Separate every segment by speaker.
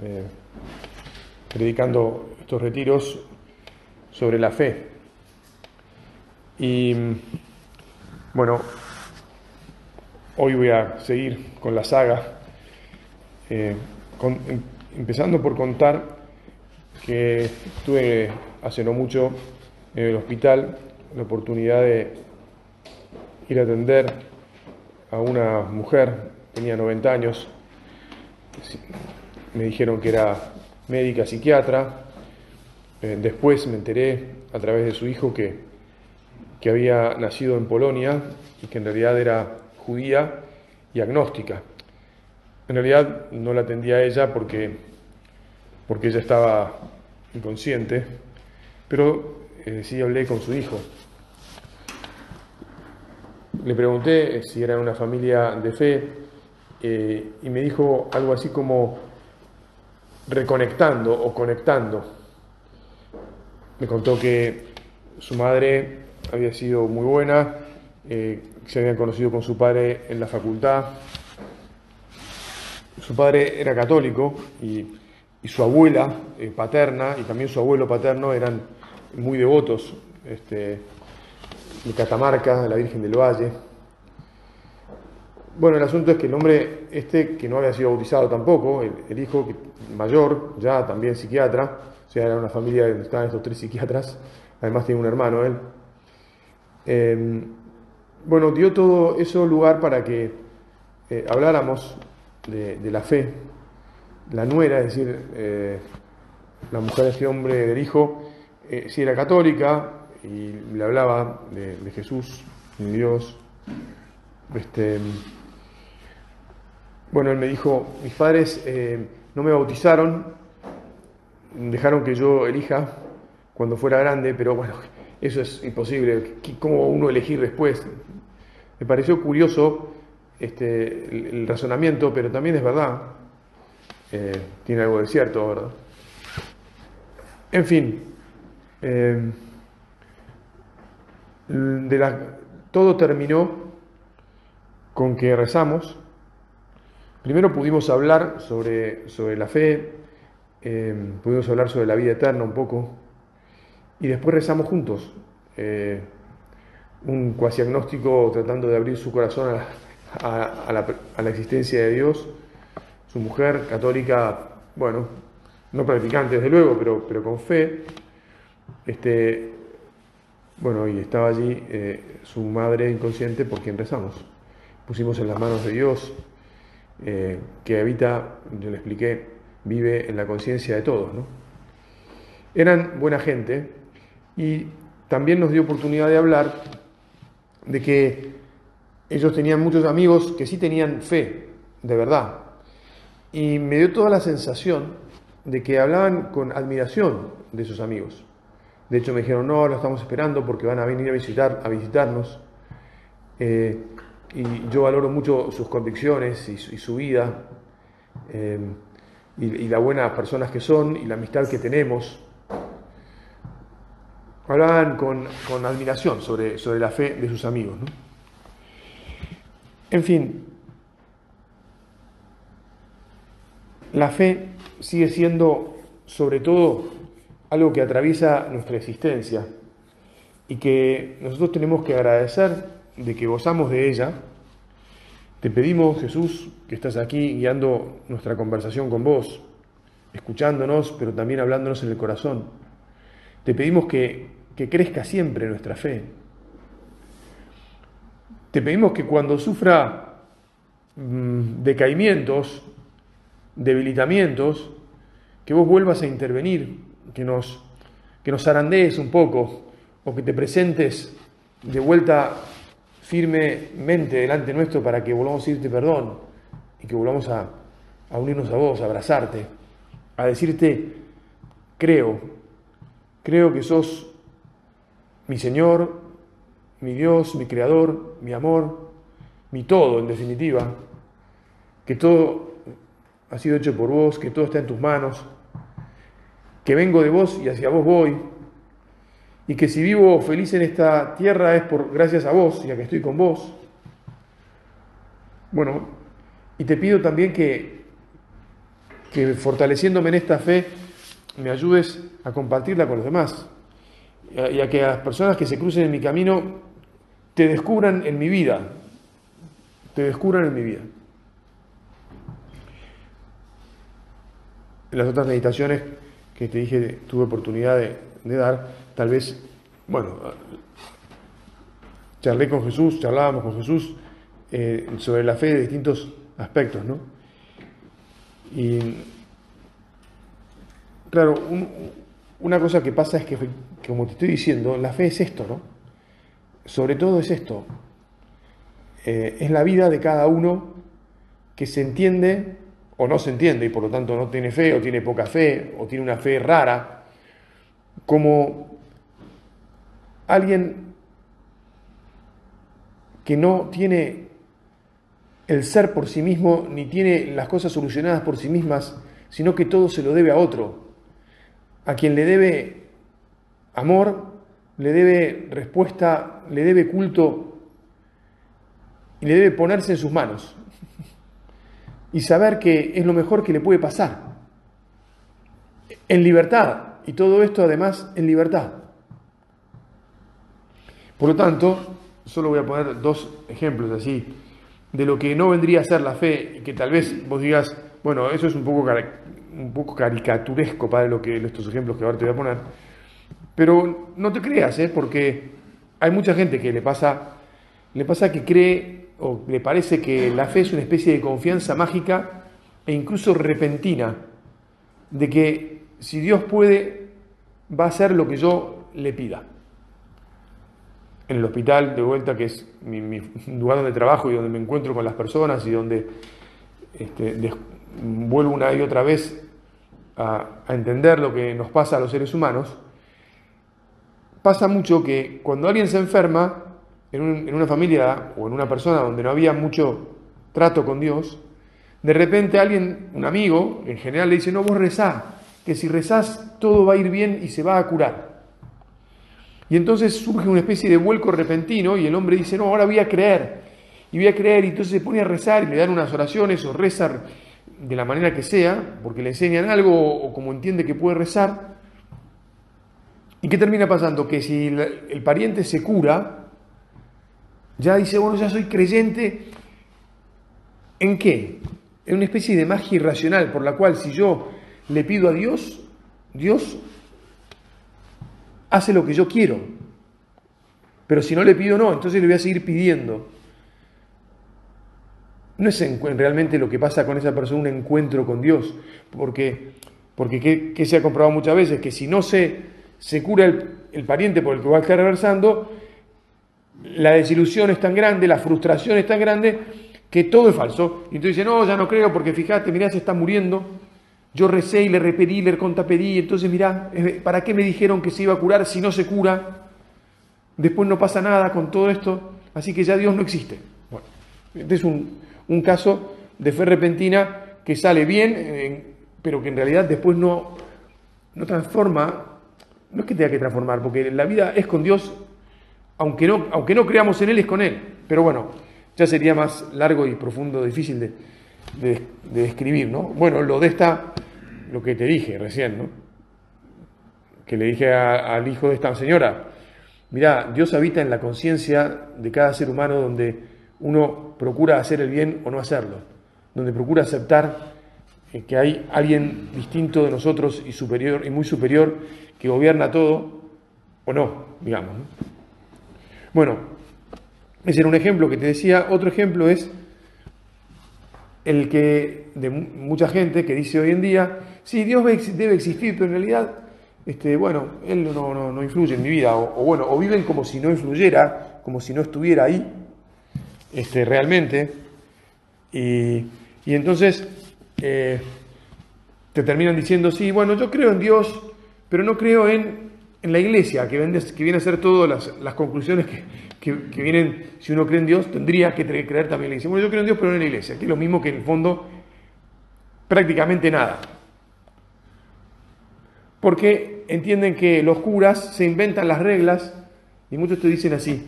Speaker 1: eh, predicando estos retiros sobre la fe. Y bueno, hoy voy a seguir con la saga, eh, em, empezando por contar que tuve hace no mucho en el hospital la oportunidad de ir a atender a una mujer, tenía 90 años, me dijeron que era médica psiquiatra, eh, después me enteré a través de su hijo que, que había nacido en Polonia y que en realidad era judía y agnóstica. En realidad no la atendía a ella porque, porque ella estaba inconsciente, pero eh, sí hablé con su hijo. Le pregunté si era una familia de fe eh, y me dijo algo así como, reconectando o conectando. Me contó que su madre había sido muy buena, eh, se habían conocido con su padre en la facultad. Su padre era católico y, su abuela eh, paterna y también su abuelo paterno eran muy devotos este, de Catamarca, de la Virgen del Valle. Bueno, el asunto es que el hombre este, que no había sido bautizado tampoco, el, hijo mayor, ya también psiquiatra, o sea, era una familia donde estaban estos tres psiquiatras, además tiene un hermano él. Em, bueno, dio todo eso lugar para que eh, habláramos de, la fe. La nuera, es decir, eh, la mujer de este hombre del hijo, eh, si era católica y le hablaba de, de Jesús, de Dios. Este, bueno, él me dijo, mis padres eh, no me bautizaron, dejaron que yo elija cuando fuera grande, pero bueno, eso es imposible. ¿Cómo uno elegir después? Me pareció curioso este, el, razonamiento, pero también es verdad. Eh, tiene algo de cierto, ¿verdad? En fin, eh, todo terminó con que rezamos Primero pudimos hablar sobre, sobre la fe, eh, pudimos hablar sobre la vida eterna un poco, y después rezamos juntos. Eh, un cuasi agnóstico tratando de abrir su corazón a, la, existencia de Dios, su mujer católica, bueno, no practicante desde luego, pero, pero con fe. Este, bueno, y estaba allí eh, su madre inconsciente por quien rezamos. Pusimos en las manos de Dios eh, que habita, yo le expliqué, vive en la conciencia de todos. ¿no? Eran buena gente y también nos dio oportunidad de hablar de que ellos tenían muchos amigos que sí tenían fe, de verdad. Y me dio toda la sensación de que hablaban con admiración de sus amigos. De hecho me dijeron, no, lo estamos esperando porque van a venir a, visitar, a visitarnos. Eh, y yo valoro mucho sus convicciones y su, vida eh, y, las buenas personas que son y la amistad que tenemos. Hablaban con, admiración sobre, sobre, la fe de sus amigos. En fin, la fe sigue siendo sobre todo algo que atraviesa nuestra existencia y que nosotros tenemos que agradecer de que gozamos de ella, te pedimos, Jesús, que estás aquí guiando nuestra conversación con vos, escuchándonos, pero también hablándonos en el corazón. Te pedimos que, que crezca siempre nuestra fe. Te pedimos que cuando sufra mm, decaimientos, debilitamientos, que vos vuelvas a intervenir, que nos, que nos zarandees un poco o que te presentes de vuelta firmemente delante nuestro para que volvamos a irte perdón y que volvamos a, unirnos a vos, a abrazarte. a decirte, creo, creo que sos mi Señor, mi Dios, mi Creador, mi amor, mi todo en definitiva, que todo ha sido hecho por vos, que todo está en tus manos, que vengo de vos y hacia vos voy, y que si vivo feliz en esta tierra es por gracias a vos, ya que estoy con vos. Bueno, y te pido también que, que fortaleciéndome en esta fe, me ayudes a compartirla con los demás, y a que las personas que se crucen en mi camino te descubran en mi vida, te descubran en mi vida. En las otras meditaciones que te dije, tuve oportunidad de, dar, tal vez, bueno, charlé con Jesús, charlábamos con Jesús eh, sobre la fe de distintos aspectos, ¿no? Y claro, una cosa que pasa es que, como te estoy diciendo, la fe es esto, ¿no? Sobre todo es esto, eh, es la vida de cada uno que se entiende o no se entiende y por lo tanto no tiene fe o tiene poca fe o tiene una fe rara, como alguien que no tiene el ser por sí mismo ni tiene las cosas solucionadas por sí mismas, sino que todo se lo debe a otro, a quien le debe amor, le debe respuesta, le debe culto y le debe ponerse en sus manos y saber que es lo mejor que le puede pasar. En libertad. Y todo esto además en libertad. Por lo tanto, solo voy a poner dos ejemplos así de lo que no vendría a ser la fe, que tal vez vos digas, bueno, eso es un poco, un poco caricaturesco para lo que, estos ejemplos que ahora te voy a poner, pero no te creas, ¿eh? porque hay mucha gente que le pasa, le pasa que cree o le parece que la fe es una especie de confianza mágica e incluso repentina, de que si Dios puede, va a hacer lo que yo le pida. En el hospital, de vuelta, que es mi, lugar donde trabajo y donde me encuentro con las personas y donde este, vuelvo una y otra vez a, entender lo que nos pasa a los seres humanos, pasa mucho que cuando alguien se enferma, en, una familia o en una persona donde no había mucho trato con Dios, de repente alguien, un amigo, en general le dice, no, vos rezá, que si rezás todo va a ir bien y se va a curar. Y entonces surge una especie de vuelco repentino y el hombre dice, no, ahora voy a creer. Y voy a creer y entonces se pone a rezar y le dan unas oraciones o rezar de la manera que sea, porque le enseñan algo o como entiende que puede rezar. ¿Y qué termina pasando? Que si el pariente se cura, ya dice, bueno, ya soy creyente. ¿En qué? En una especie de magia irracional por la cual si yo le pido a Dios, Dios hace lo que yo quiero. Pero si no le pido, no, entonces le voy a seguir pidiendo. No es realmente lo que pasa con esa persona un encuentro con Dios, porque, porque ¿qué, se ha comprobado muchas veces? Que si no se, se cura el, el pariente por el que va a estar reversando, la desilusión es tan grande, la frustración es tan grande, que todo es falso. Y entonces dice, no, ya no creo, porque fíjate, mirá, se está muriendo. Yo recé y le repetí, le contapedí, entonces mirá, ¿para qué me dijeron que se iba a curar si no se cura? Después no pasa nada con todo esto, así que ya Dios no existe. Bueno, este es un, caso de fe repentina que sale bien, pero que en realidad después no, no transforma, no es que tenga que transformar, porque la vida es con Dios aunque no, aunque no creamos en Él, es con Él. Pero bueno, ya sería más largo y profundo, difícil de, describir, ¿no? Bueno, lo de esta, lo que te dije recién, ¿no? Que le dije al hijo de esta señora, mira, Dios habita en la conciencia de cada ser humano donde uno procura hacer el bien o no hacerlo, donde procura aceptar eh, que hay alguien distinto de nosotros y superior y muy superior que gobierna todo o no, digamos. ¿no? Bueno, ese era un ejemplo que te decía. Otro ejemplo es el que de mucha gente que dice hoy en día, sí, Dios debe existir, pero en realidad, este, bueno, Él no, influye en mi vida, o, bueno, o viven como si no influyera, como si no estuviera ahí, este, realmente. Y, entonces, eh, te terminan diciendo, sí, bueno, yo creo en Dios, pero no creo en, la iglesia, que, que viene a ser todas las, conclusiones que, vienen, si uno cree en Dios, tendría que creer también en la iglesia. Bueno, yo creo en Dios, pero no en la iglesia, es lo mismo que en el fondo prácticamente nada. Porque entienden que los curas se inventan las reglas y muchos te dicen así,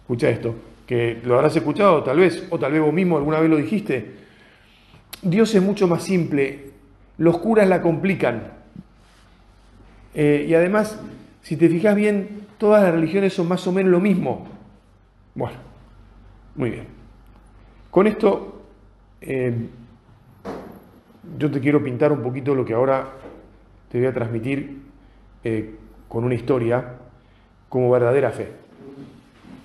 Speaker 1: escucha esto, que lo habrás escuchado tal vez, o tal vez vos mismo alguna vez lo dijiste, Dios es mucho más simple, los curas la complican. Eh, y además, si te fijas bien, todas las religiones son más o menos lo mismo. Bueno, muy bien. Con esto, eh, yo te quiero pintar un poquito lo que ahora te voy a transmitir eh, con una historia como verdadera fe.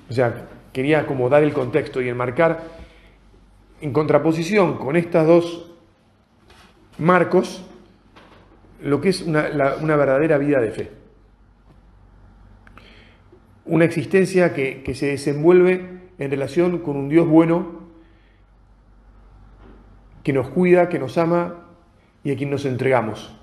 Speaker 1: O sea, quería como dar el contexto y enmarcar en contraposición con estas dos marcos lo que es una, verdadera vida de fe. Una existencia que, que se desenvuelve en relación con un Dios bueno que nos cuida, que nos ama y a quien nos entregamos.